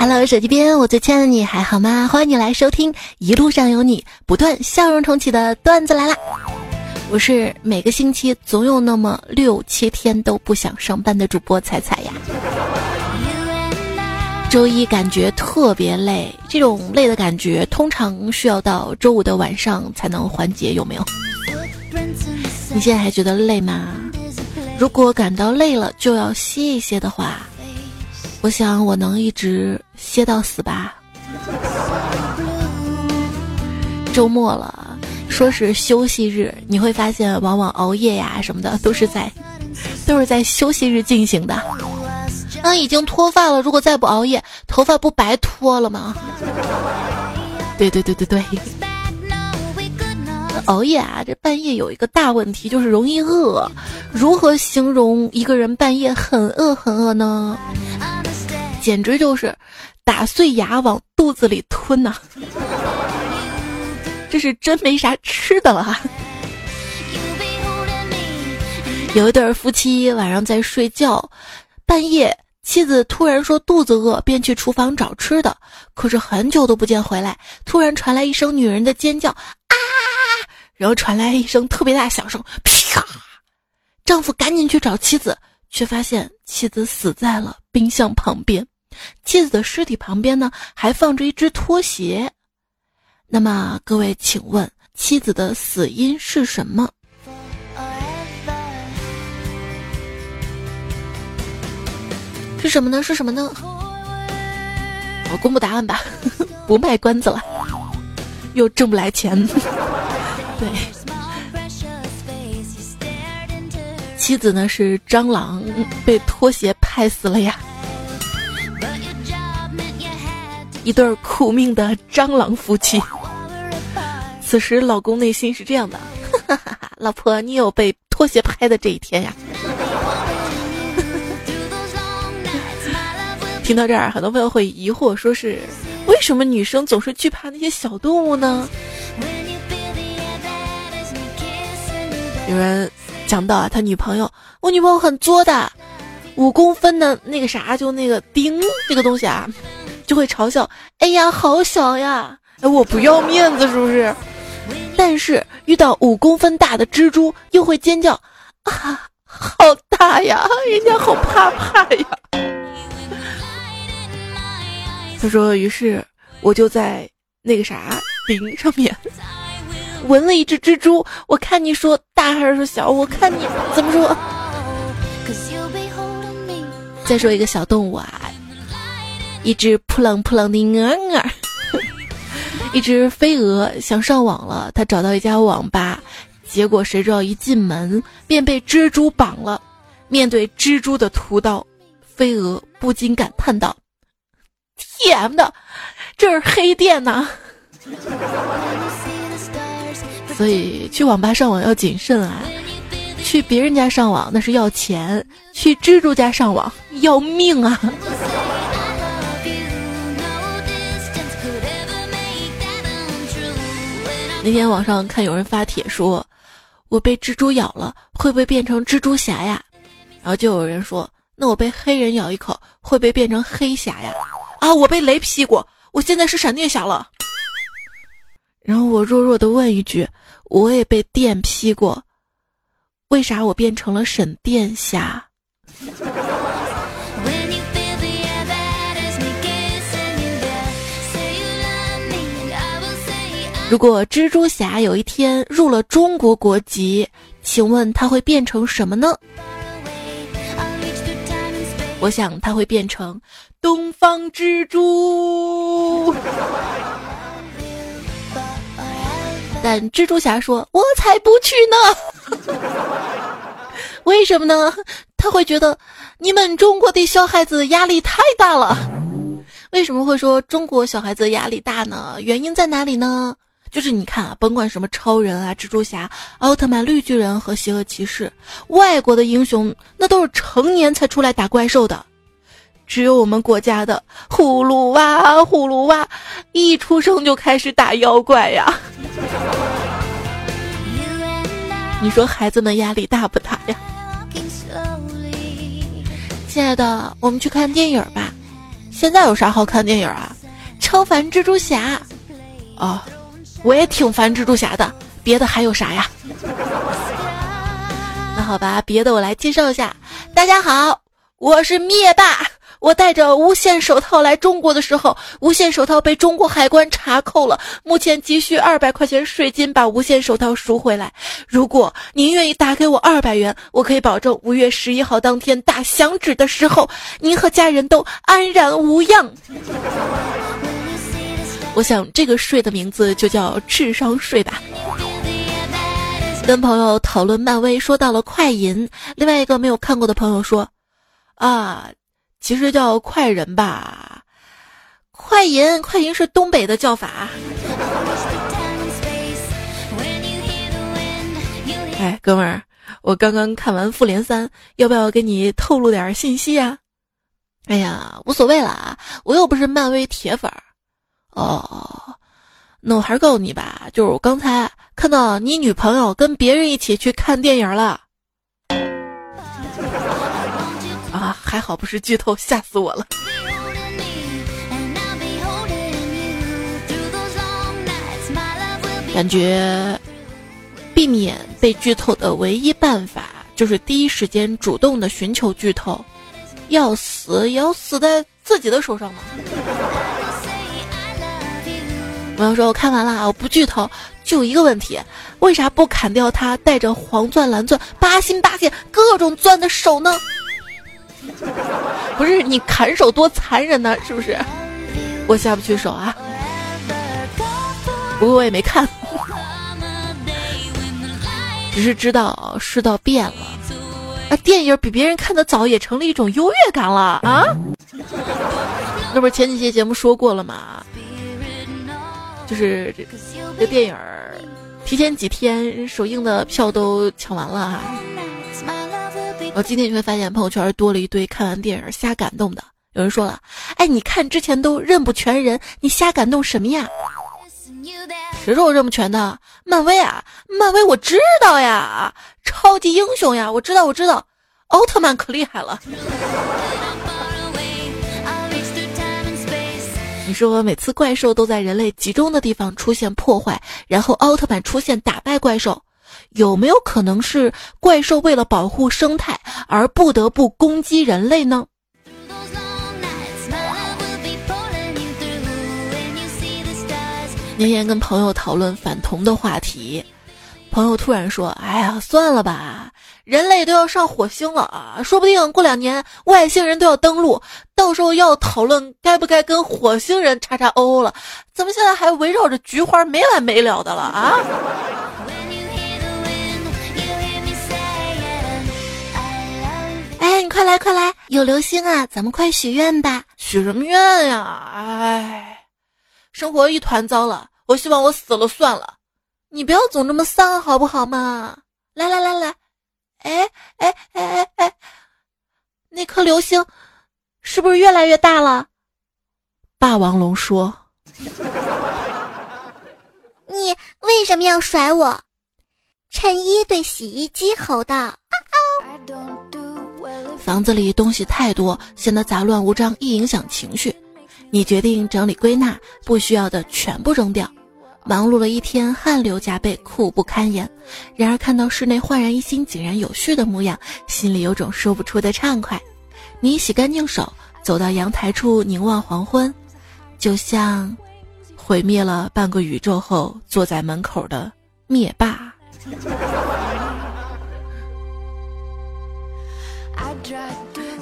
Hello，手机边，我最亲爱的你还好吗？欢迎你来收听《一路上有你》，不断笑容重启的段子来啦！我是每个星期总有那么六七天都不想上班的主播彩彩呀。周一感觉特别累，这种累的感觉通常需要到周五的晚上才能缓解，有没有？你现在还觉得累吗？如果感到累了就要歇一歇的话。我想我能一直歇到死吧。周末了，说是休息日，你会发现往往熬夜呀什么的都是在，都是在休息日进行的。啊，已经脱发了，如果再不熬夜，头发不白脱了吗？对对对对对。熬夜啊，这半夜有一个大问题，就是容易饿。如何形容一个人半夜很饿很饿呢？简直就是打碎牙往肚子里吞呐！这是真没啥吃的了哈。有一对夫妻晚上在睡觉，半夜妻子突然说肚子饿，便去厨房找吃的，可是很久都不见回来。突然传来一声女人的尖叫，然后传来一声特别大响声，啪！丈夫赶紧去找妻子。却发现妻子死在了冰箱旁边，妻子的尸体旁边呢还放着一只拖鞋。那么各位，请问妻子的死因是什么？是什么呢？是什么呢？我公布答案吧，不卖关子了，又挣不来钱。对。妻子呢是蟑螂，被拖鞋拍死了呀！一对苦命的蟑螂夫妻。此时老公内心是这样的：老婆，你有被拖鞋拍的这一天呀！听到这儿，很多朋友会疑惑，说是为什么女生总是惧怕那些小动物呢？有人。讲到啊，他女朋友，我女朋友很作的，五公分的那个啥，就那个钉这个东西啊，就会嘲笑，哎呀，好小呀，哎，我不要面子是不是？但是遇到五公分大的蜘蛛，又会尖叫，啊，好大呀，人家好怕怕呀。他说，于是我就在那个啥钉上面。纹了一只蜘蛛，我看你说大还是说小？我看你怎么说。再说一个小动物啊，一只扑棱扑棱的鹅鹅，一只飞蛾想上网了，它找到一家网吧，结果谁知道一进门便被蜘蛛绑了。面对蜘蛛的屠刀，飞蛾不禁感叹道：“T.M. 的，这是黑店呐！” 所以去网吧上网要谨慎啊！去别人家上网那是要钱，去蜘蛛家上网要命啊！那天网上看有人发帖说：“我被蜘蛛咬了，会不会变成蜘蛛侠呀？”然后就有人说：“那我被黑人咬一口，会不会变成黑侠呀？”啊，我被雷劈过，我现在是闪电侠了。然后我弱弱的问一句。我也被电劈过，为啥我变成了沈殿霞？如果蜘蛛侠有一天入了中国国籍，请问他会变成什么呢？我想他会变成东方蜘蛛。但蜘蛛侠说：“我才不去呢！为什么呢？他会觉得你们中国的小孩子压力太大了。为什么会说中国小孩子压力大呢？原因在哪里呢？就是你看啊，甭管什么超人啊、蜘蛛侠、奥特曼、绿巨人和邪恶骑士，外国的英雄那都是成年才出来打怪兽的。”只有我们国家的葫芦娃，葫芦娃一出生就开始打妖怪呀！你说孩子们压力大不大呀？亲爱的，我们去看电影吧。现在有啥好看电影啊？超凡蜘蛛侠。哦，我也挺烦蜘蛛侠的。别的还有啥呀？那好吧，别的我来介绍一下。大家好，我是灭霸。我带着无限手套来中国的时候，无限手套被中国海关查扣了。目前急需二百块钱税金把无限手套赎回来。如果您愿意打给我二百元，我可以保证五月十一号当天打响指的时候，您和家人都安然无恙。我想这个税的名字就叫智商税吧。跟朋友讨论漫威，说到了快银。另外一个没有看过的朋友说：“啊，其实叫快人吧，快银，快银是东北的叫法。”哎，哥们儿，我刚刚看完《复联三》，要不要给你透露点信息啊？哎呀，无所谓了啊，我又不是漫威铁粉儿。哦。那我还是告诉你吧，就是我刚才看到你女朋友跟别人一起去看电影了。还好不是剧透，吓死我了。感觉避免被剧透的唯一办法，就是第一时间主动的寻求剧透，要死也要死在自己的手上嘛。我要说，我看完了，我不剧透，就一个问题，为啥不砍掉他带着黄钻、蓝钻、八心八箭各种钻的手呢？不是你砍手多残忍呢，是不是？我下不去手啊。不过我也没看，只是知道世道变了，啊，电影比别人看的早，也成了一种优越感了啊。那不是前几期节目说过了吗？就是这个电影，提前几天首映的票都抢完了哈。我今天你会发现朋友圈多了一堆看完电影瞎感动的。有人说了，哎，你看之前都认不全人，你瞎感动什么呀？谁说我认不全的？漫威啊，漫威我知道呀，超级英雄呀，我知道我知道，奥特曼可厉害了。你说每次怪兽都在人类集中的地方出现破坏，然后奥特曼出现打败怪兽，有没有可能是怪兽为了保护生态而不得不攻击人类呢？年年跟朋友讨论反同的话题，朋友突然说：“哎呀，算了吧。”人类都要上火星了啊！说不定过两年外星人都要登陆，到时候要讨论该不该跟火星人叉叉 O O 了。怎么现在还围绕着菊花没完没了的了啊？哎，你快来快来，有流星啊！咱们快许愿吧！许什么愿呀？哎，生活一团糟了，我希望我死了算了。你不要总这么丧好不好嘛？来来来来。哎哎哎哎哎，那颗流星是不是越来越大了？霸王龙说：“ 你为什么要甩我？”衬衣对洗衣机吼道：“房子里东西太多，显得杂乱无章，易影响情绪。你决定整理归纳，不需要的全部扔掉。”忙碌了一天，汗流浃背，苦不堪言。然而看到室内焕然一新、井然有序的模样，心里有种说不出的畅快。你洗干净手，走到阳台处凝望黄昏，就像毁灭了半个宇宙后坐在门口的灭霸。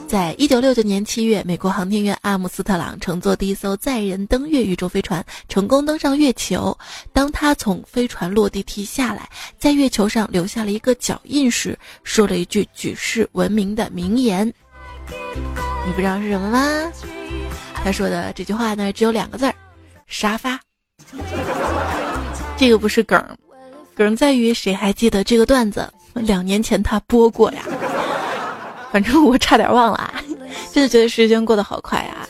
在一九六九年七月，美国航天员阿姆斯特朗乘坐第一艘载人登月宇宙飞船成功登上月球。当他从飞船落地梯下来，在月球上留下了一个脚印时，说了一句举世闻名的名言。你不知道是什么吗？他说的这句话呢，只有两个字儿：沙发。这个不是梗，梗在于谁还记得这个段子？两年前他播过呀。反正我差点忘了啊，真的觉得时间过得好快啊！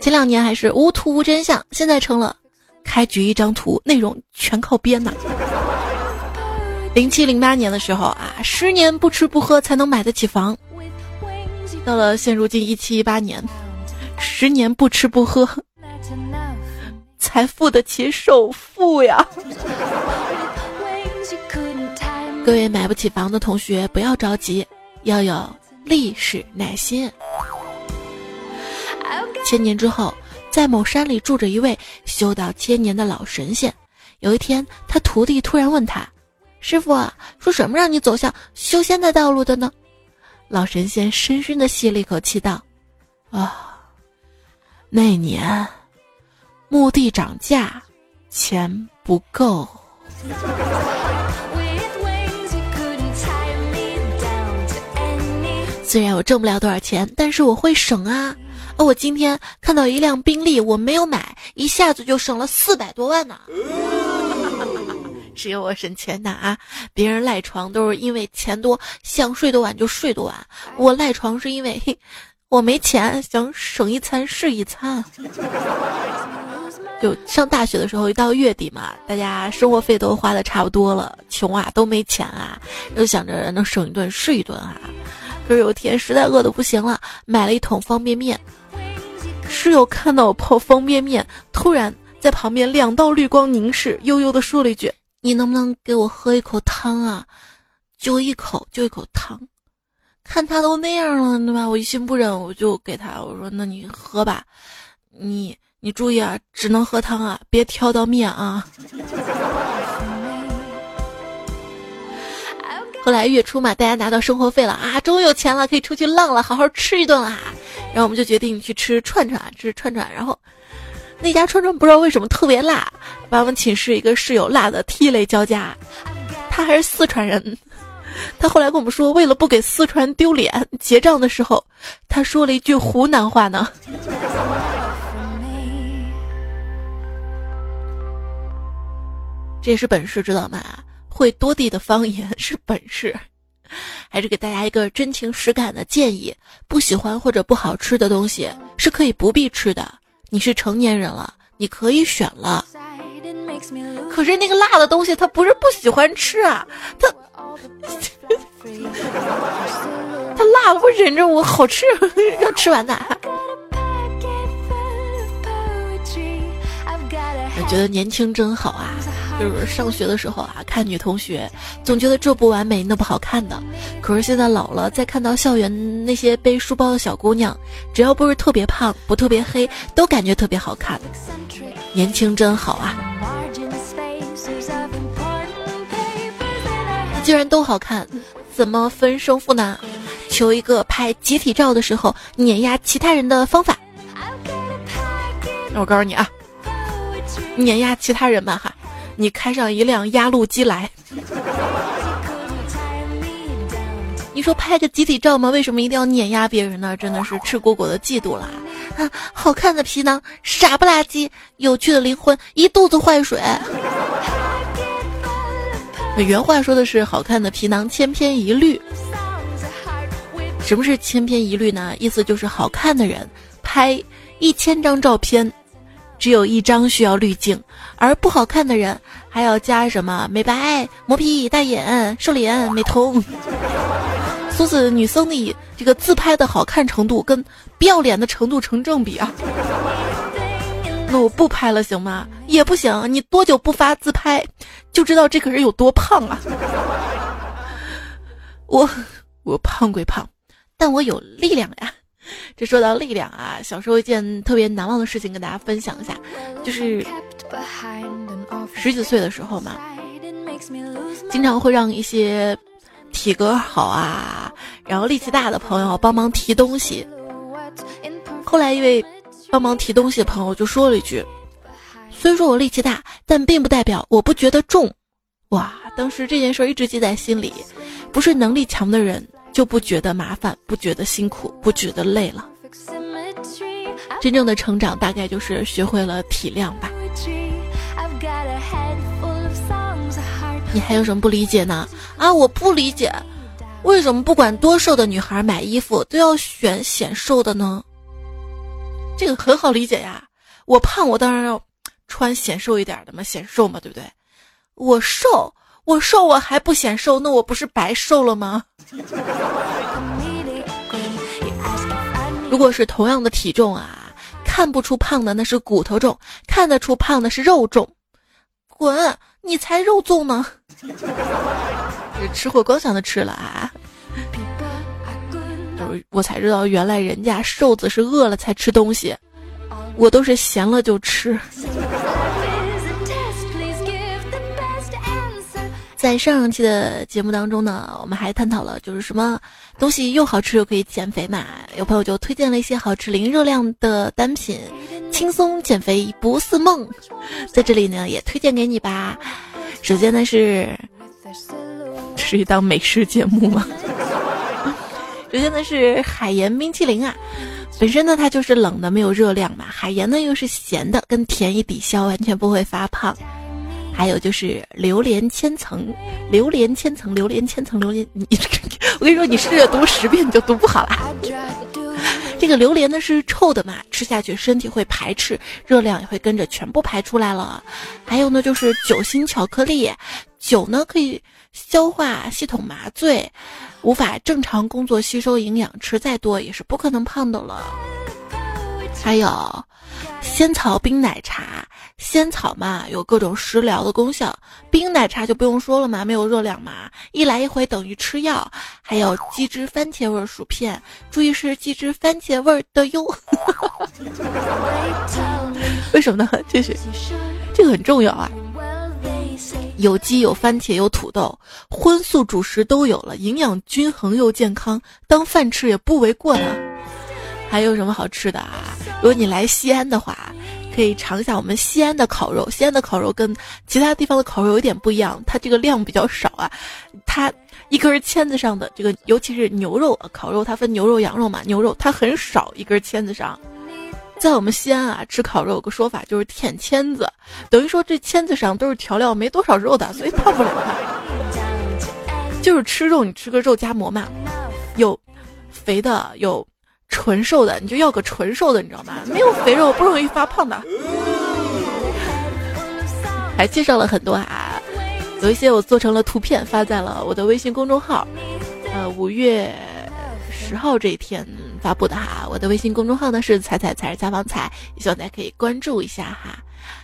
前两年还是无图无真相，现在成了开局一张图，内容全靠编呐。零七零八年的时候啊，十年不吃不喝才能买得起房。到了现如今一七一八年，十年不吃不喝，才付得起首付呀。各位买不起房的同学，不要着急，要有历史耐心。千年之后，在某山里住着一位修道千年的老神仙。有一天，他徒弟突然问他：“师傅，说什么让你走向修仙的道路的呢？”老神仙深深的吸了一口气，道：“啊，那年墓地涨价，钱不够。”虽然我挣不了多少钱，但是我会省啊！我今天看到一辆宾利，我没有买，一下子就省了四百多万呢。只有我省钱的啊！别人赖床都是因为钱多，想睡多晚就睡多晚。我赖床是因为我没钱，想省一餐是一餐。就上大学的时候，一到月底嘛，大家生活费都花的差不多了，穷啊，都没钱啊，就想着能省一顿是一顿啊。可是有天实在饿得不行了，买了一桶方便面。室友看到我泡方便面，突然在旁边两道绿光凝视，悠悠地说了一句：“你能不能给我喝一口汤啊？就一口，就一口汤。”看他都那样了，对吧？我一心不忍，我就给他我说：“那你喝吧，你你注意啊，只能喝汤啊，别挑到面啊。” 后来月初嘛，大家拿到生活费了啊，终于有钱了，可以出去浪了，好好吃一顿啦。然后我们就决定去吃串串，吃串串。然后那家串串不知道为什么特别辣，把我们寝室一个室友辣的涕泪交加。他还是四川人，他后来跟我们说，为了不给四川丢脸，结账的时候他说了一句湖南话呢。这也是本事，知道吗？会多地的方言 是本事，还是给大家一个真情实感的建议：不喜欢或者不好吃的东西是可以不必吃的。你是成年人了，你可以选了。可是那个辣的东西，他不是不喜欢吃啊，他 他辣，我忍着，我好吃，要吃完的。我觉得年轻真好啊。就是上学的时候啊，看女同学，总觉得这不完美那不好看的。可是现在老了，再看到校园那些背书包的小姑娘，只要不是特别胖，不特别黑，都感觉特别好看。年轻真好啊！既然都好看，怎么分胜负呢？求一个拍集体照的时候碾压其他人的方法。那我告诉你啊，碾压其他人吧哈。你开上一辆压路机来，你说拍个集体照吗？为什么一定要碾压别人呢？真的是赤果果的嫉妒啦！啊，好看的皮囊，傻不拉几；有趣的灵魂，一肚子坏水。原话说的是好看的皮囊千篇一律。什么是千篇一律呢？意思就是好看的人拍一千张照片。只有一张需要滤镜，而不好看的人还要加什么美白、磨皮、大眼、瘦脸、美瞳。苏子女僧的这个自拍的好看程度跟不要脸的程度成正比啊！那我不拍了行吗？也不行，你多久不发自拍，就知道这个人有多胖啊！我我胖归胖，但我有力量呀。这说到力量啊，小时候一件特别难忘的事情跟大家分享一下，就是十几岁的时候嘛，经常会让一些体格好啊，然后力气大的朋友帮忙提东西。后来一位帮忙提东西的朋友就说了一句：“虽说我力气大，但并不代表我不觉得重。”哇，当时这件事一直记在心里，不是能力强的人。就不觉得麻烦，不觉得辛苦，不觉得累了。真正的成长大概就是学会了体谅吧。你还有什么不理解呢？啊，我不理解，为什么不管多瘦的女孩买衣服都要选显瘦的呢？这个很好理解呀。我胖，我当然要穿显瘦一点的嘛，显瘦嘛，对不对？我瘦。我瘦我还不显瘦，那我不是白瘦了吗？如果是同样的体重啊，看不出胖的那是骨头重，看得出胖的是肉重。滚，你才肉重呢！这 吃货光想着吃了啊！我才知道，原来人家瘦子是饿了才吃东西，我都是闲了就吃。在上期的节目当中呢，我们还探讨了就是什么东西又好吃又可以减肥嘛？有朋友就推荐了一些好吃零热量的单品，轻松减肥不似梦。在这里呢，也推荐给你吧。首先呢是，是一档美食节目吗？首先呢是海盐冰淇淋啊，本身呢它就是冷的，没有热量嘛。海盐呢又是咸的，跟甜一抵消，完全不会发胖。还有就是榴莲千层，榴莲千层，榴莲千层，榴莲，你我跟你说，你试着读十遍你就读不好了。这个榴莲呢是臭的嘛，吃下去身体会排斥，热量也会跟着全部排出来了。还有呢就是酒心巧克力，酒呢可以消化系统麻醉，无法正常工作吸收营养，吃再多也是不可能胖的了。还有。仙草冰奶茶，仙草嘛有各种食疗的功效，冰奶茶就不用说了嘛，没有热量嘛，一来一回等于吃药。还有鸡汁番茄味薯片，注意是鸡汁番茄味的哟。为什么呢？这是这个很重要啊。有鸡有番茄有土豆，荤素主食都有了，营养均衡又健康，当饭吃也不为过呢。还有什么好吃的啊？如果你来西安的话，可以尝一下我们西安的烤肉。西安的烤肉跟其他地方的烤肉有点不一样，它这个量比较少啊。它一根签子上的这个，尤其是牛肉啊烤肉，它分牛肉、羊肉嘛。牛肉它很少一根签子上，在我们西安啊，吃烤肉有个说法就是舔签子，等于说这签子上都是调料，没多少肉的，所以胖不了它。就是吃肉，你吃个肉夹馍嘛，有肥的有。纯瘦的，你就要个纯瘦的，你知道吗？没有肥肉不容易发胖的。还介绍了很多啊，有一些我做成了图片发在了我的微信公众号。呃，五月十号这一天发布的哈，我的微信公众号呢是“彩彩才是家访彩”，希望大家可以关注一下哈。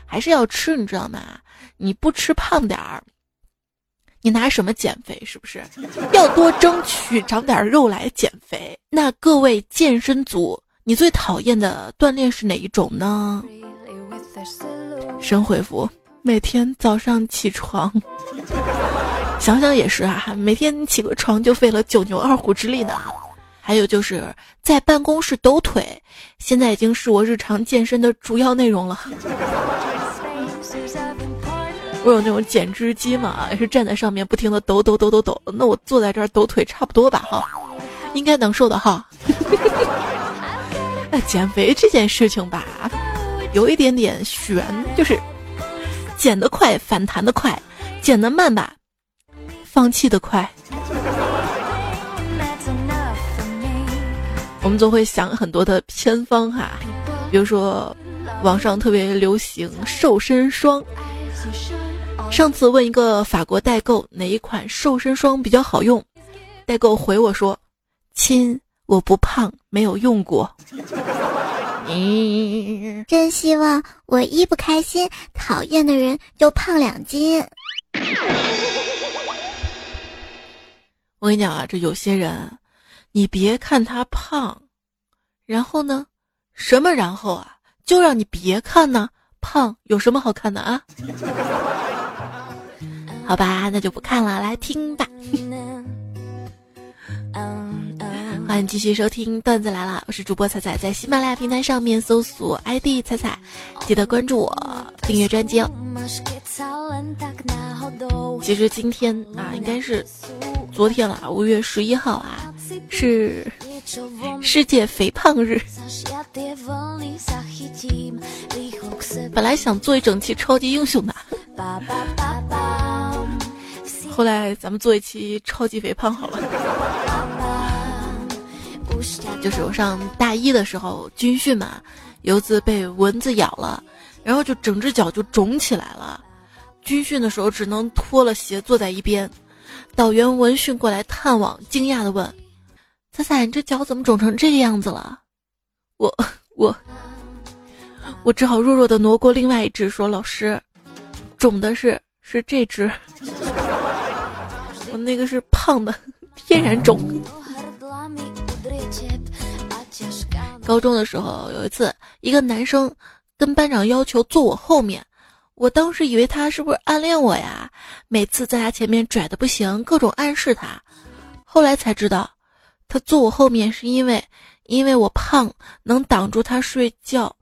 还是要吃，你知道吗？你不吃胖点儿。你拿什么减肥？是不是要多争取长点肉来减肥？那各位健身族，你最讨厌的锻炼是哪一种呢？神回复：每天早上起床。想想也是啊，每天起个床就费了九牛二虎之力呢。还有就是在办公室抖腿，现在已经是我日常健身的主要内容了。我有那种减脂机嘛，也是站在上面不停的抖抖抖抖抖。那我坐在这儿抖腿差不多吧，哈，应该能瘦的哈。那减肥这件事情吧，有一点点悬，就是减得快反弹的快，减得慢吧，放弃的快。我们总会想很多的偏方哈，比如说网上特别流行瘦身霜。上次问一个法国代购哪一款瘦身霜比较好用，代购回我说：“亲，我不胖，没有用过。”真希望我一不开心，讨厌的人就胖两斤。我跟你讲啊，这有些人，你别看他胖，然后呢，什么然后啊，就让你别看呢，胖有什么好看的啊？好吧，那就不看了，来听吧。欢迎继续收听段子来了，我是主播彩彩，在喜马拉雅平台上面搜索 ID 彩彩，记得关注我，订阅专辑哦。其实今天啊，应该是昨天了，五月十一号啊，是世界肥胖日。本来想做一整期超级英雄的。后来咱们做一期超级肥胖好了。就是我上大一的时候军训嘛，有一次被蚊子咬了，然后就整只脚就肿起来了。军训的时候只能脱了鞋坐在一边。导员闻讯过来探望，惊讶的问：“彩彩，你这脚怎么肿成这个样子了？”我我我只好弱弱的挪过另外一只，说：“老师，肿的是是这只，那个是胖的，天然肿。”高中的时候有一次，一个男生跟班长要求坐我后面，我当时以为他是不是暗恋我呀？每次在他前面拽的不行，各种暗示他。后来才知道，他坐我后面是因为因为我胖，能挡住他睡觉。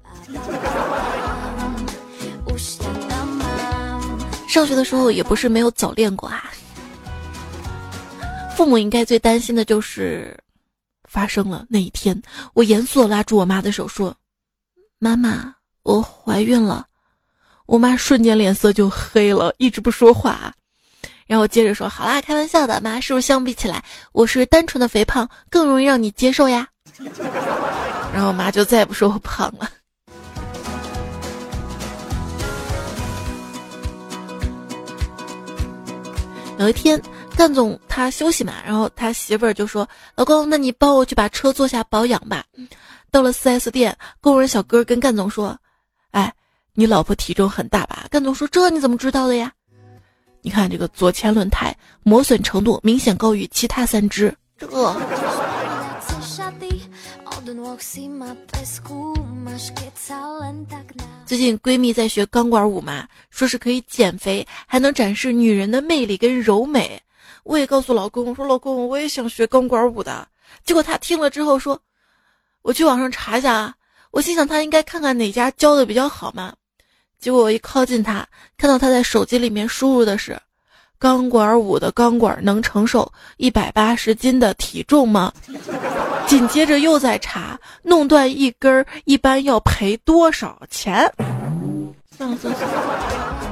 上学的时候也不是没有早恋过啊。父母应该最担心的就是发生了那一天，我严肃的拉住我妈的手说：“妈妈，我怀孕了。”我妈瞬间脸色就黑了，一直不说话。然后接着说：“好啦，开玩笑的，妈，是不是相比起来，我是单纯的肥胖，更容易让你接受呀？” 然后我妈就再也不说我胖了。有一天，干总他休息嘛，然后他媳妇儿就说：“老公，那你帮我去把车坐下保养吧。”到了 4S 店，工人小哥跟干总说：“哎，你老婆体重很大吧？”干总说：“这你怎么知道的呀？你看这个左前轮胎磨损程度明显高于其他三只。”这。最近闺蜜在学钢管舞嘛，说是可以减肥，还能展示女人的魅力跟柔美。我也告诉老公，我说老公，我也想学钢管舞的。结果他听了之后说，我去网上查一下啊。我心想他应该看看哪家教的比较好嘛。结果我一靠近他，看到他在手机里面输入的是。钢管舞的钢管能承受一百八十斤的体重吗？紧接着又在查，弄断一根儿一般要赔多少钱？算了算了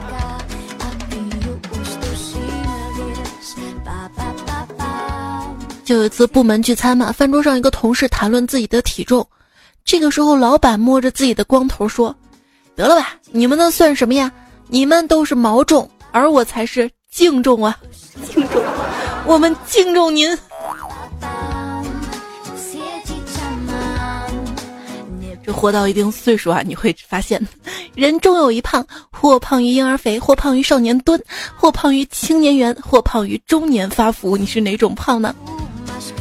就有一次部门聚餐嘛，饭桌上一个同事谈论自己的体重，这个时候老板摸着自己的光头说：“得了吧，你们那算什么呀？你们都是毛重，而我才是。”净重啊，敬重，我们敬重您。这活到一定岁数啊，你会发现，人终有一胖，或胖于婴儿肥，或胖于少年蹲，或胖于青年圆，或胖于中年发福。你是哪种胖呢？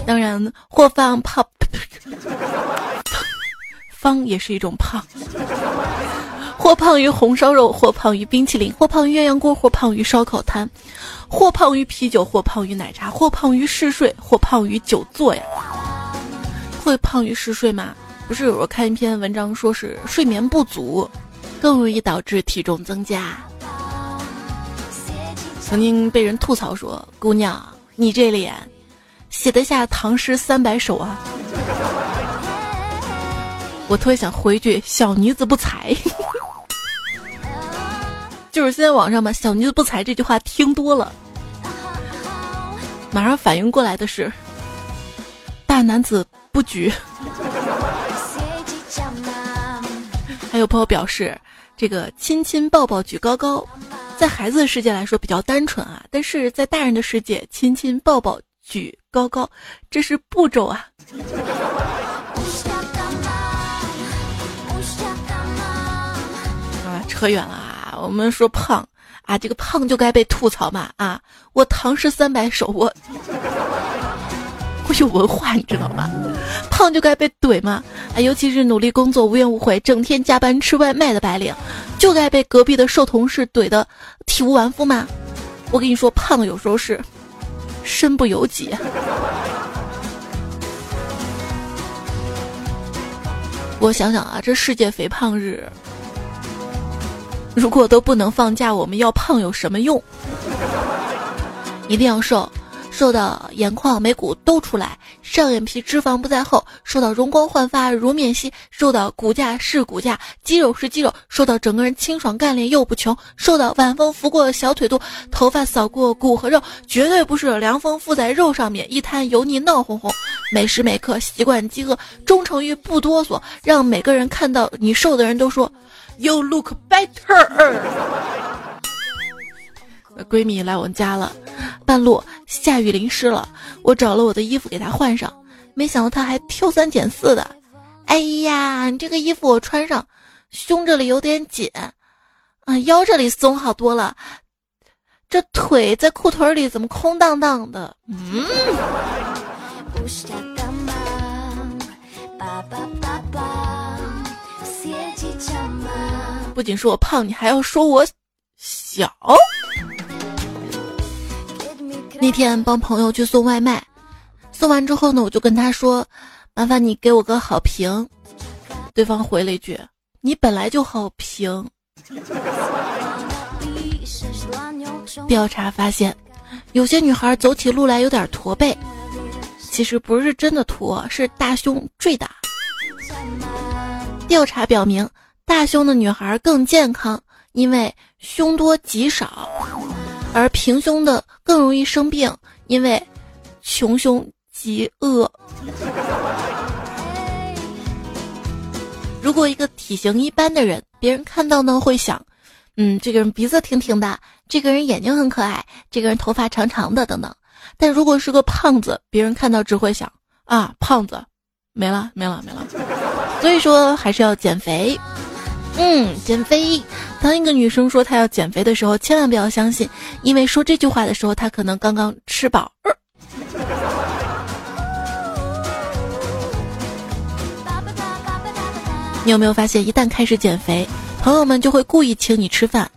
当然，或胖胖，方也是一种胖。或胖于红烧肉，或胖于冰淇淋，或胖于鸳鸯锅，或胖于烧烤摊，或胖于啤酒，或胖于奶茶，或胖于嗜睡，或胖于久坐呀。会胖于嗜睡吗？不是，我看一篇文章说是睡眠不足，更容易导致体重增加。曾经被人吐槽说：“姑娘，你这脸，写得下唐诗三百首啊。”我特别想回一句：“小女子不才。”就是现在网上嘛，“小女子不才”这句话听多了，马上反应过来的是“大男子不举”。还有朋友表示，这个亲亲抱抱举高高，在孩子的世界来说比较单纯啊，但是在大人的世界，亲亲抱抱举高高，这是步骤啊。啊，扯远了啊。我们说胖啊，这个胖就该被吐槽嘛啊！我唐诗三百首，我 我有文化，你知道吗？胖就该被怼嘛啊！尤其是努力工作、无怨无悔、整天加班吃外卖的白领，就该被隔壁的瘦同事怼的体无完肤嘛！我跟你说，胖有时候是身不由己。我想想啊，这世界肥胖日。如果都不能放假，我们要胖有什么用？一定要瘦，瘦到眼眶、眉骨都出来，上眼皮脂肪不在后，瘦到容光焕发如面昔，瘦到骨架是骨架，肌肉是肌肉，瘦到整个人清爽干练又不穷，瘦到晚风拂过小腿肚，头发扫过骨和肉，绝对不是凉风附在肉上面，一滩油腻闹哄哄。每时每刻习惯饥饿，忠诚于不哆嗦，让每个人看到你瘦的人都说。You look better。闺蜜来我们家了，半路下雨淋湿了，我找了我的衣服给她换上，没想到她还挑三拣四的。哎呀，你这个衣服我穿上，胸这里有点紧，啊，腰这里松好多了，这腿在裤腿里怎么空荡荡的？嗯。不仅说我胖，你还要说我小。那天帮朋友去送外卖，送完之后呢，我就跟他说：“麻烦你给我个好评。”对方回了一句：“你本来就好评。”调查发现，有些女孩走起路来有点驼背，其实不是真的驼，是大胸坠打。调查表明。大胸的女孩更健康，因为胸多吉少；而平胸的更容易生病，因为穷凶极恶。如果一个体型一般的人，别人看到呢会想，嗯，这个人鼻子挺挺的，这个人眼睛很可爱，这个人头发长长的等等。但如果是个胖子，别人看到只会想，啊，胖子，没了没了没了。所以说还是要减肥。嗯，减肥。当一个女生说她要减肥的时候，千万不要相信，因为说这句话的时候，她可能刚刚吃饱。你有没有发现，一旦开始减肥，朋友们就会故意请你吃饭？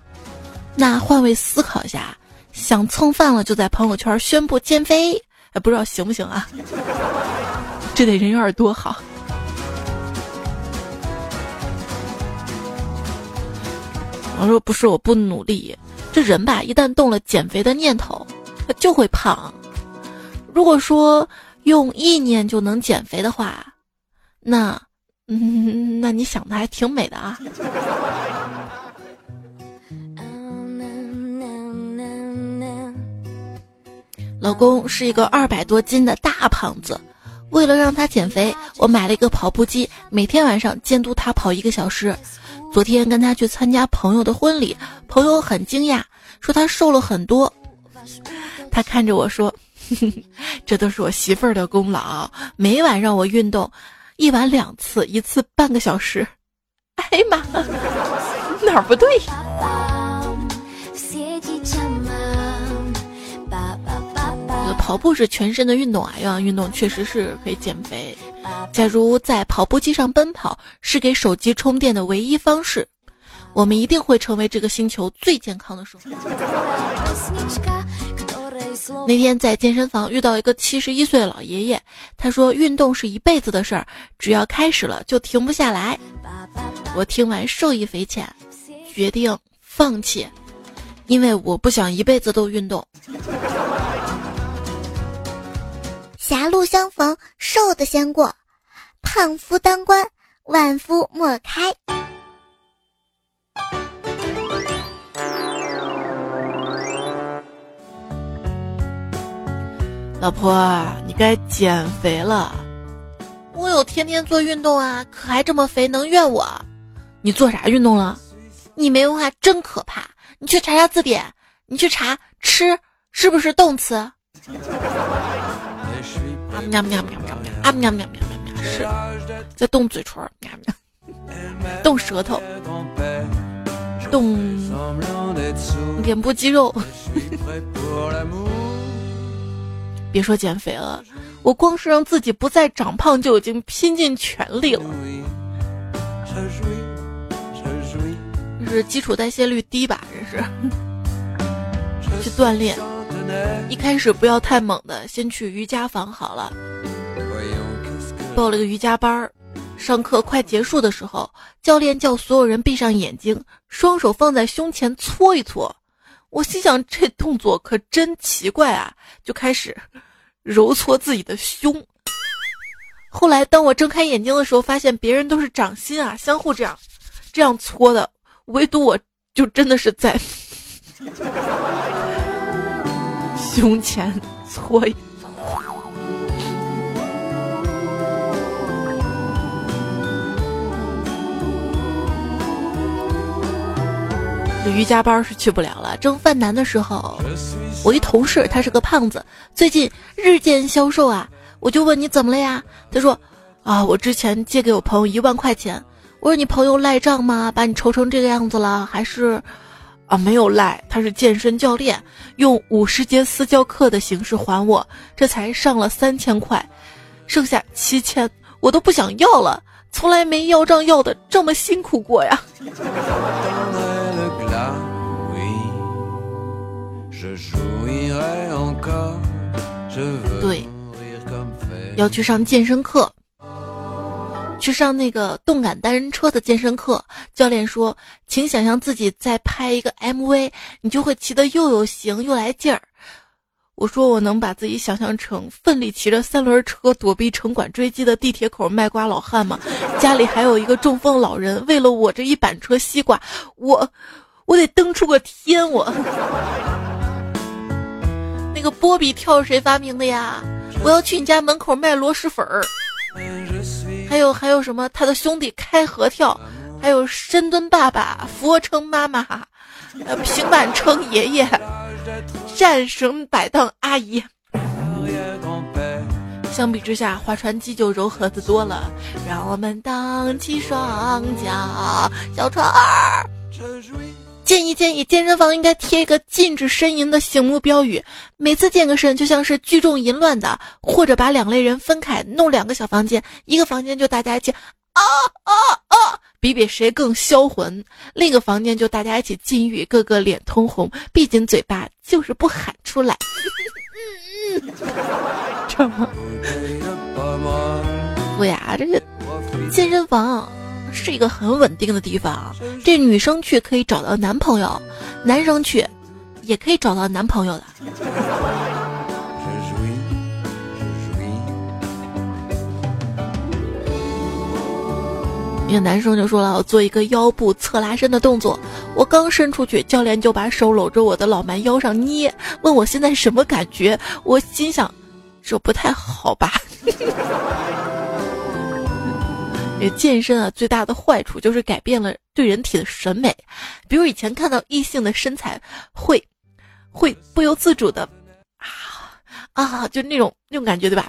那换位思考一下，想蹭饭了就在朋友圈宣布减肥，还不知道行不行啊？这得人缘多好。我说不是我不努力，这人吧，一旦动了减肥的念头，他就会胖。如果说用意念就能减肥的话，那，嗯，那你想的还挺美的啊。老公是一个二百多斤的大胖子，为了让他减肥，我买了一个跑步机，每天晚上监督他跑一个小时。昨天跟他去参加朋友的婚礼，朋友很惊讶，说他瘦了很多。他看着我说：“ 这都是我媳妇儿的功劳，每晚让我运动，一晚两次，一次半个小时。”哎呀妈，哪儿不对？跑步是全身的运动啊，有氧运动确实是可以减肥。假如在跑步机上奔跑是给手机充电的唯一方式，我们一定会成为这个星球最健康的生物。那天在健身房遇到一个七十一岁的老爷爷，他说运动是一辈子的事儿，只要开始了就停不下来。我听完受益匪浅，决定放弃，因为我不想一辈子都运动。狭路相逢，瘦的先过；胖夫当关，万夫莫开。老婆，你该减肥了。我有天天做运动啊，可还这么肥，能怨我？你做啥运动了？你没文化真可怕！你去查查字典，你去查吃是不是动词？啊喵喵喵喵喵啊喵喵喵喵喵是在动嘴唇，喵喵，动舌头，动脸部肌肉。别说减肥了，我光是让自己不再长胖就已经拼尽全力了。就是基础代谢率低吧？这是去锻炼。一开始不要太猛的，先去瑜伽房好了。报了个瑜伽班儿，上课快结束的时候，教练叫所有人闭上眼睛，双手放在胸前搓一搓。我心想这动作可真奇怪啊，就开始揉搓自己的胸。后来当我睁开眼睛的时候，发现别人都是掌心啊，相互这样这样搓的，唯独我就真的是在。胸前搓一搓。这瑜伽班是去不了了。蒸饭难的时候，我一同事他是个胖子，最近日渐消瘦啊。我就问你怎么了呀？他说：啊，我之前借给我朋友一万块钱，我说你朋友赖账吗？把你愁成这个样子了？还是啊没有赖，他是健身教练，用五十节私教课的形式还我，这才上了三千块，剩下七千我都不想要了，从来没要账要的这么辛苦过呀。对，要去上健身课，去上那个动感单车的健身课。教练说：“请想象自己在拍一个 MV，你就会骑得又有型又来劲儿。”我说：“我能把自己想象成奋力骑着三轮车躲避城管追击的地铁口卖瓜老汉吗？家里还有一个中风老人，为了我这一板车西瓜，我我得蹬出个天我。”那个波比跳谁发明的呀？我要去你家门口卖螺蛳粉儿。还有还有什么？他的兄弟开合跳，还有深蹲爸爸、俯卧撑妈妈、呃平板撑爷爷、战绳摆荡阿姨。相比之下，划船机就柔和的多了。让我们荡起双桨，小船儿。建议建议，健身房应该贴一个禁止呻吟的醒目标语。每次健个身，就像是聚众淫乱的，或者把两类人分开，弄两个小房间，一个房间就大家一起啊啊啊，比比谁更销魂；另一个房间就大家一起禁欲，个个脸通红，闭紧嘴巴就是不喊出来。嗯嗯，这吗？不呀，这个健身房。是一个很稳定的地方啊，这女生去可以找到男朋友，男生去也可以找到男朋友的。一个男生就说了：“我做一个腰部侧拉伸的动作，我刚伸出去，教练就把手搂着我的老蛮腰上捏，问我现在什么感觉。我心想，这不太好吧。”这健身啊，最大的坏处就是改变了对人体的审美。比如以前看到异性的身材，会会不由自主的啊啊，就那种那种感觉，对吧？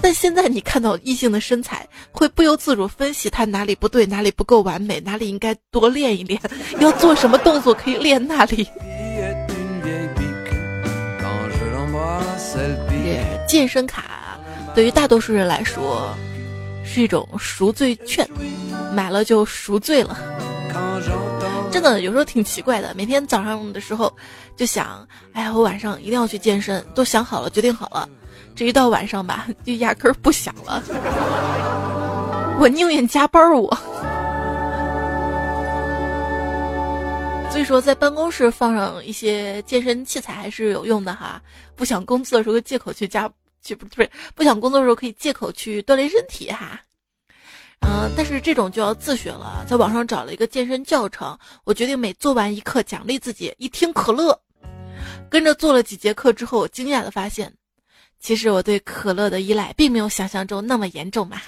但现在你看到异性的身材，会不由自主分析他哪里不对，哪里不够完美，哪里应该多练一练，要做什么动作可以练那里。健身卡对于大多数人来说。是一种赎罪券，买了就赎罪了。真的有时候挺奇怪的，每天早上的时候就想，哎呀，我晚上一定要去健身，都想好了，决定好了。这一到晚上吧，就压根儿不想了。我宁愿加班儿，我。所以说，在办公室放上一些健身器材还是有用的哈。不想工作的时候，借口去加。去不是，不想工作的时候可以借口去锻炼身体哈，嗯，但是这种就要自学了。在网上找了一个健身教程，我决定每做完一课奖励自己一听可乐。跟着做了几节课之后，我惊讶的发现，其实我对可乐的依赖并没有想象中那么严重嘛。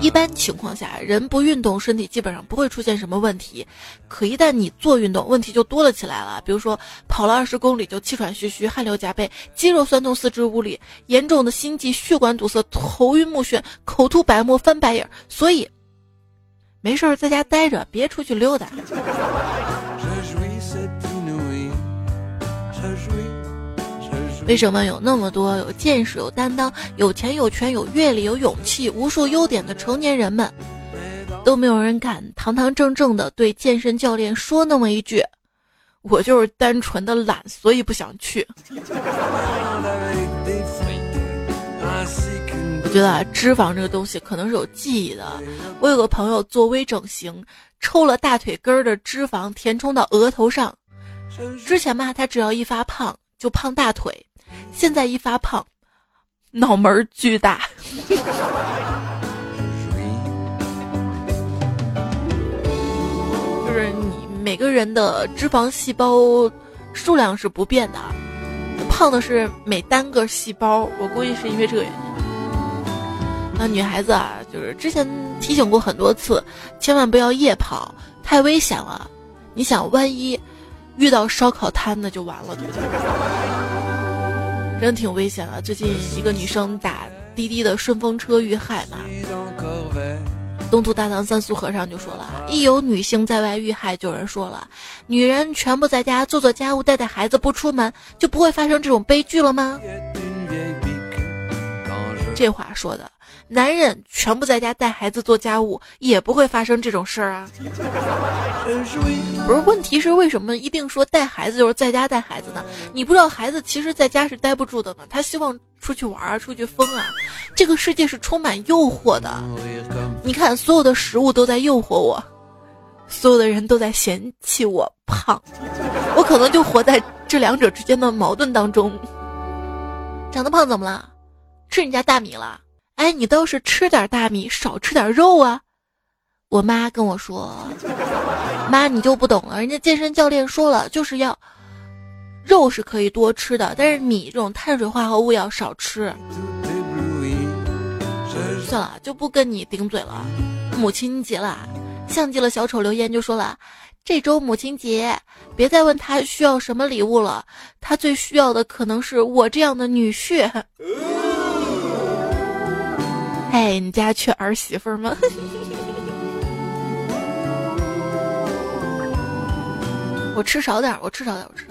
一般情况下，人不运动，身体基本上不会出现什么问题。可一旦你做运动，问题就多了起来了。比如说，跑了二十公里就气喘吁吁、汗流浃背、肌肉酸痛、四肢无力、严重的心悸、血管堵塞、头晕目眩、口吐白沫、翻白眼。所以，没事儿在家待着，别出去溜达。为什么有那么多有见识、有担当、有钱、有权、有阅历、有勇气、无数优点的成年人们，都没有人敢堂堂正正的对健身教练说那么一句：“我就是单纯的懒，所以不想去。”我觉得啊，脂肪这个东西可能是有记忆的。我有个朋友做微整形，抽了大腿根儿的脂肪填充到额头上。之前吧，他只要一发胖就胖大腿。现在一发胖，脑门儿巨大。就是你每个人的脂肪细胞数量是不变的，胖的是每单个细胞。我估计是因为这个原因。那女孩子啊，就是之前提醒过很多次，千万不要夜跑，太危险了。你想，万一遇到烧烤摊，那就完了，对不对？真挺危险的。最近一个女生打滴滴的顺风车遇害嘛。东土大唐三苏和尚就说了：一有女性在外遇害，就有人说了，女人全部在家做做家务、带带孩子，不出门，就不会发生这种悲剧了吗？这话说的。男人全部在家带孩子做家务，也不会发生这种事儿啊。不是，问题是为什么一定说带孩子就是在家带孩子呢？你不知道孩子其实在家是待不住的吗，他希望出去玩啊，出去疯啊。这个世界是充满诱惑的，你看所有的食物都在诱惑我，所有的人都在嫌弃我胖，我可能就活在这两者之间的矛盾当中。长得胖怎么了？吃你家大米了？哎，你倒是吃点大米，少吃点肉啊！我妈跟我说：“妈，你就不懂了，人家健身教练说了，就是要肉是可以多吃的，但是米这种碳水化合物要少吃。”算了，就不跟你顶嘴了。母亲节了，像极了小丑留言就说了：“这周母亲节，别再问他需要什么礼物了，他最需要的可能是我这样的女婿。”哎，你家缺儿媳妇吗？我吃少点，我吃少点，我吃。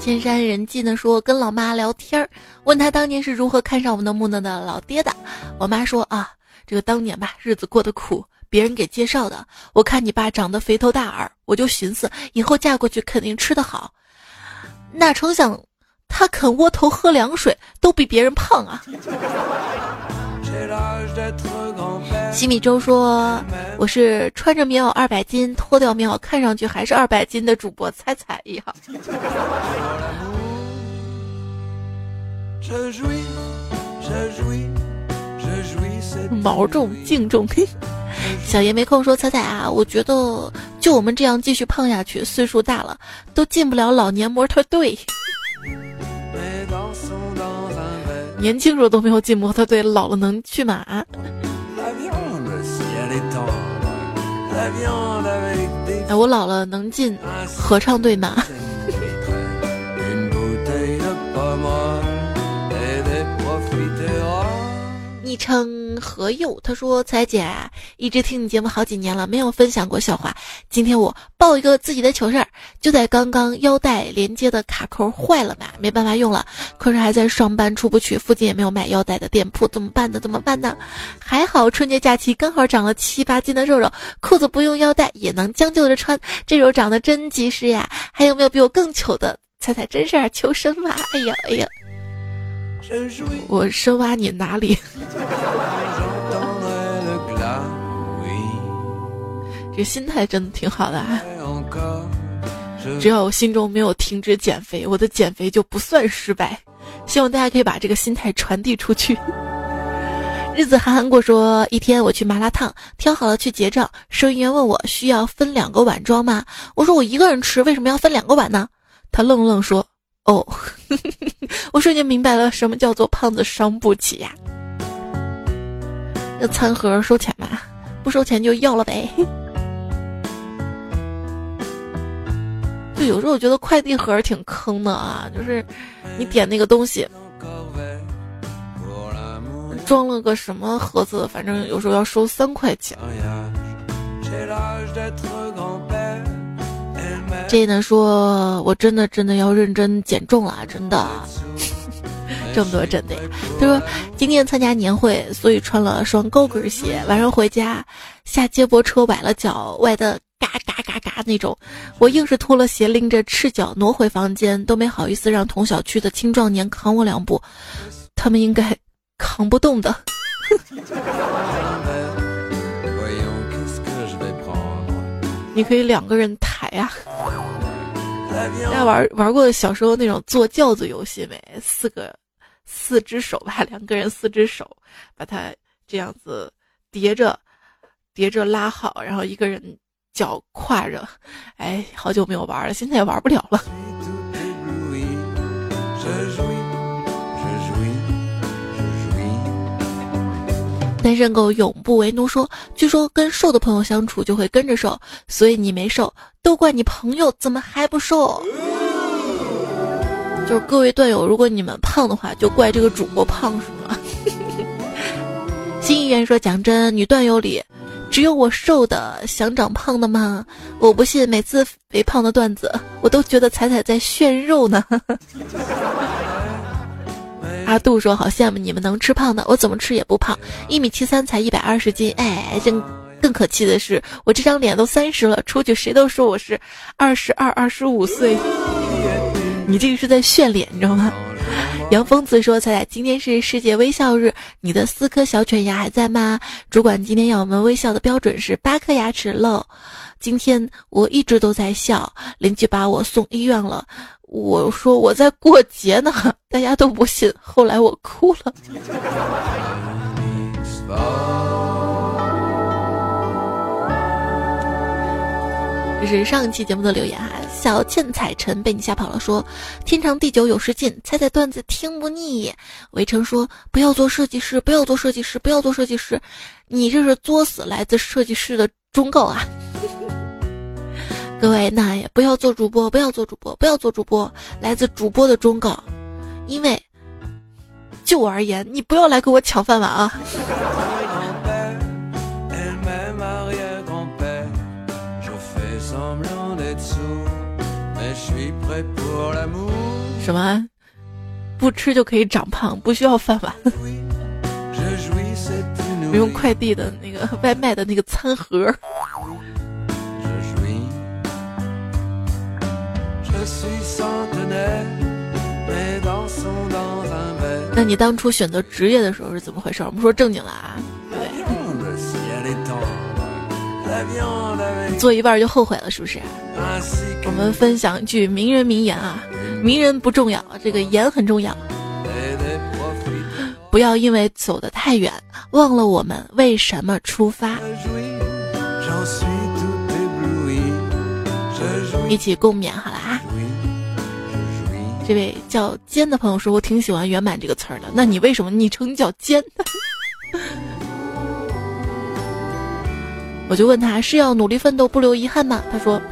千山人迹呢说跟老妈聊天儿，问他当年是如何看上我们的木讷的老爹的。我妈说啊，这个当年吧，日子过得苦，别人给介绍的。我看你爸长得肥头大耳，我就寻思以后嫁过去肯定吃得好。哪成想，他肯窝头喝凉水，都比别人胖啊。西米粥说：“我是穿着棉袄二百斤，脱掉棉袄看上去还是二百斤的主播猜猜呀。”毛重敬重，小爷没空说彩彩啊，我觉得就我们这样继续胖下去，岁数大了都进不了老年模特队。年轻时候都没有进模特队，老了能去吗？哎，我老了能进合唱队吗？称何佑，他说：“彩姐，一直听你节目好几年了，没有分享过笑话。今天我报一个自己的糗事儿，就在刚刚腰带连接的卡扣坏了嘛，没办法用了，可是还在上班出不去，附近也没有卖腰带的店铺，怎么办呢？怎么办呢？还好春节假期刚好长了七八斤的肉肉，裤子不用腰带也能将就着穿，这肉长得真及时呀！还有没有比我更糗的？彩彩真事儿，求神吧！哎呀，哎呀。”我深挖你哪里？这心态真的挺好的啊。只要我心中没有停止减肥，我的减肥就不算失败。希望大家可以把这个心态传递出去。日子韩寒过说，一天我去麻辣烫，挑好了去结账，收银员问我需要分两个碗装吗？我说我一个人吃，为什么要分两个碗呢？他愣愣说。哦，我瞬间明白了什么叫做胖子伤不起呀！那餐盒收钱吗？不收钱就要了呗。就有时候我觉得快递盒挺坑的啊，就是你点那个东西，装了个什么盒子，反正有时候要收三块钱。这呢说，我真的真的要认真减重了，真的，这么多真的呀。他说今天参加年会，所以穿了双高跟鞋，晚上回家下接驳车崴了脚，崴的嘎嘎嘎嘎那种，我硬是脱了鞋，拎着赤脚挪回房间，都没好意思让同小区的青壮年扛我两步，他们应该扛不动的。你可以两个人抬呀。大家玩玩过小时候那种坐轿子游戏没？四个四只手吧，两个人四只手，把它这样子叠着叠着拉好，然后一个人脚跨着。哎，好久没有玩了，现在也玩不了了。单身狗永不为奴说：“据说跟瘦的朋友相处就会跟着瘦，所以你没瘦，都怪你朋友怎么还不瘦？”就是各位段友，如果你们胖的话，就怪这个主播胖是吗？新议员说：“讲真，女段友里只有我瘦的想长胖的吗？我不信，每次肥胖的段子，我都觉得彩彩在炫肉呢。”阿杜说：“好羡慕你们能吃胖的，我怎么吃也不胖，一米七三才一百二十斤。哎，真更可气的是，我这张脸都三十了，出去谁都说我是二十二、二十五岁。你这个是在炫脸，你知道吗？”杨疯子说：“彩彩，今天是世界微笑日，你的四颗小犬牙还在吗？主管今天要我们微笑的标准是八颗牙齿漏。今天我一直都在笑，邻居把我送医院了。”我说我在过节呢，大家都不信。后来我哭了。这是上一期节目的留言哈，小倩彩晨被你吓跑了，说天长地久有时尽，猜猜段子听不腻。围城说不要做设计师，不要做设计师，不要做设计师，你这是作死来自设计师的忠告啊。各位，那也不要做主播，不要做主播，不要做主播。来自主播的忠告，因为就我而言，你不要来给我抢饭碗啊！什么？不吃就可以长胖，不需要饭碗？不 用快递的那个外卖的那个餐盒？那你当初选择职业的时候是怎么回事？我们说正经的啊，对，做一半就后悔了，是不是？我们分享一句名人名言啊，名人不重要，这个言很重要。不要因为走得太远，忘了我们为什么出发。一起共勉好啦！这位叫尖的朋友说：“我挺喜欢‘圆满’这个词儿的。那你为什么昵称叫尖？” 我就问他是要努力奋斗不留遗憾吗？他说：“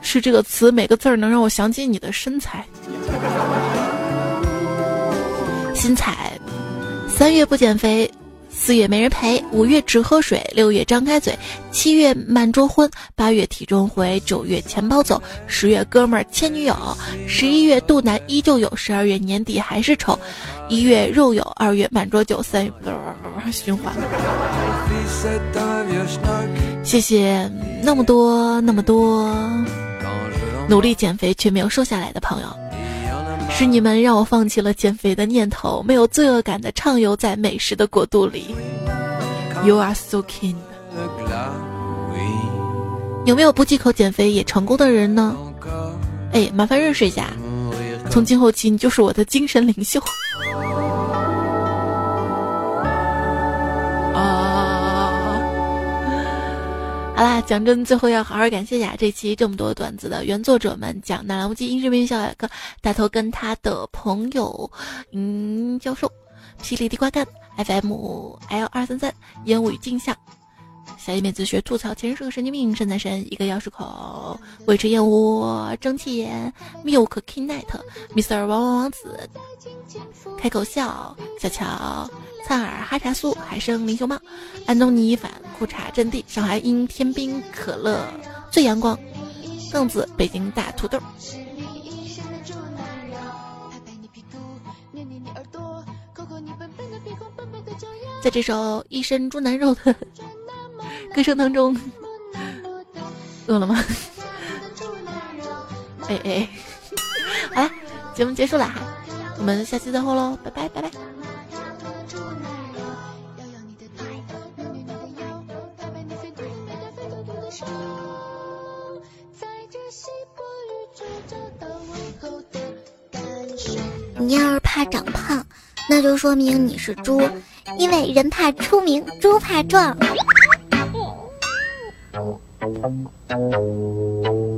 是这个词每个字儿能让我想起你的身材。”新彩，三月不减肥。四月没人陪，五月只喝水，六月张开嘴，七月满桌荤，八月体重回，九月钱包走，十月哥们儿牵女友，十一月肚腩依旧有，十二月年底还是丑，一月肉有，二月满桌酒，三月循环。谢谢那么多那么多努力减肥却没有瘦下来的朋友。是你们让我放弃了减肥的念头，没有罪恶感的畅游在美食的国度里。You are so king。有没有不忌口减肥也成功的人呢？哎，麻烦认识一下，从今后起你就是我的精神领袖。好啦，讲真，最后要好好感谢下！这期这么多段子的原作者们：讲南无忌、音视频小哥大头跟他的朋友，嗯，教授，霹雳地瓜干，FM L 二三三，烟雾与镜像，小一妹子学吐槽，其实是个神经病，身材神，一个钥匙口，维持燕窝，蒸汽眼，Milk King Night，Mr 王王王子，开口笑，小乔。灿尔哈茶苏海生林熊猫，安东尼反裤衩阵地上海鹰天兵可乐最阳光，更子北京大土豆。在这首一身猪腩肉的歌声当中，饿了吗？哎 哎，好了，节目结束了哈，我们下期再会喽，拜拜拜拜。你要是怕长胖，那就说明你是猪，因为人怕出名，猪怕壮。Thank you.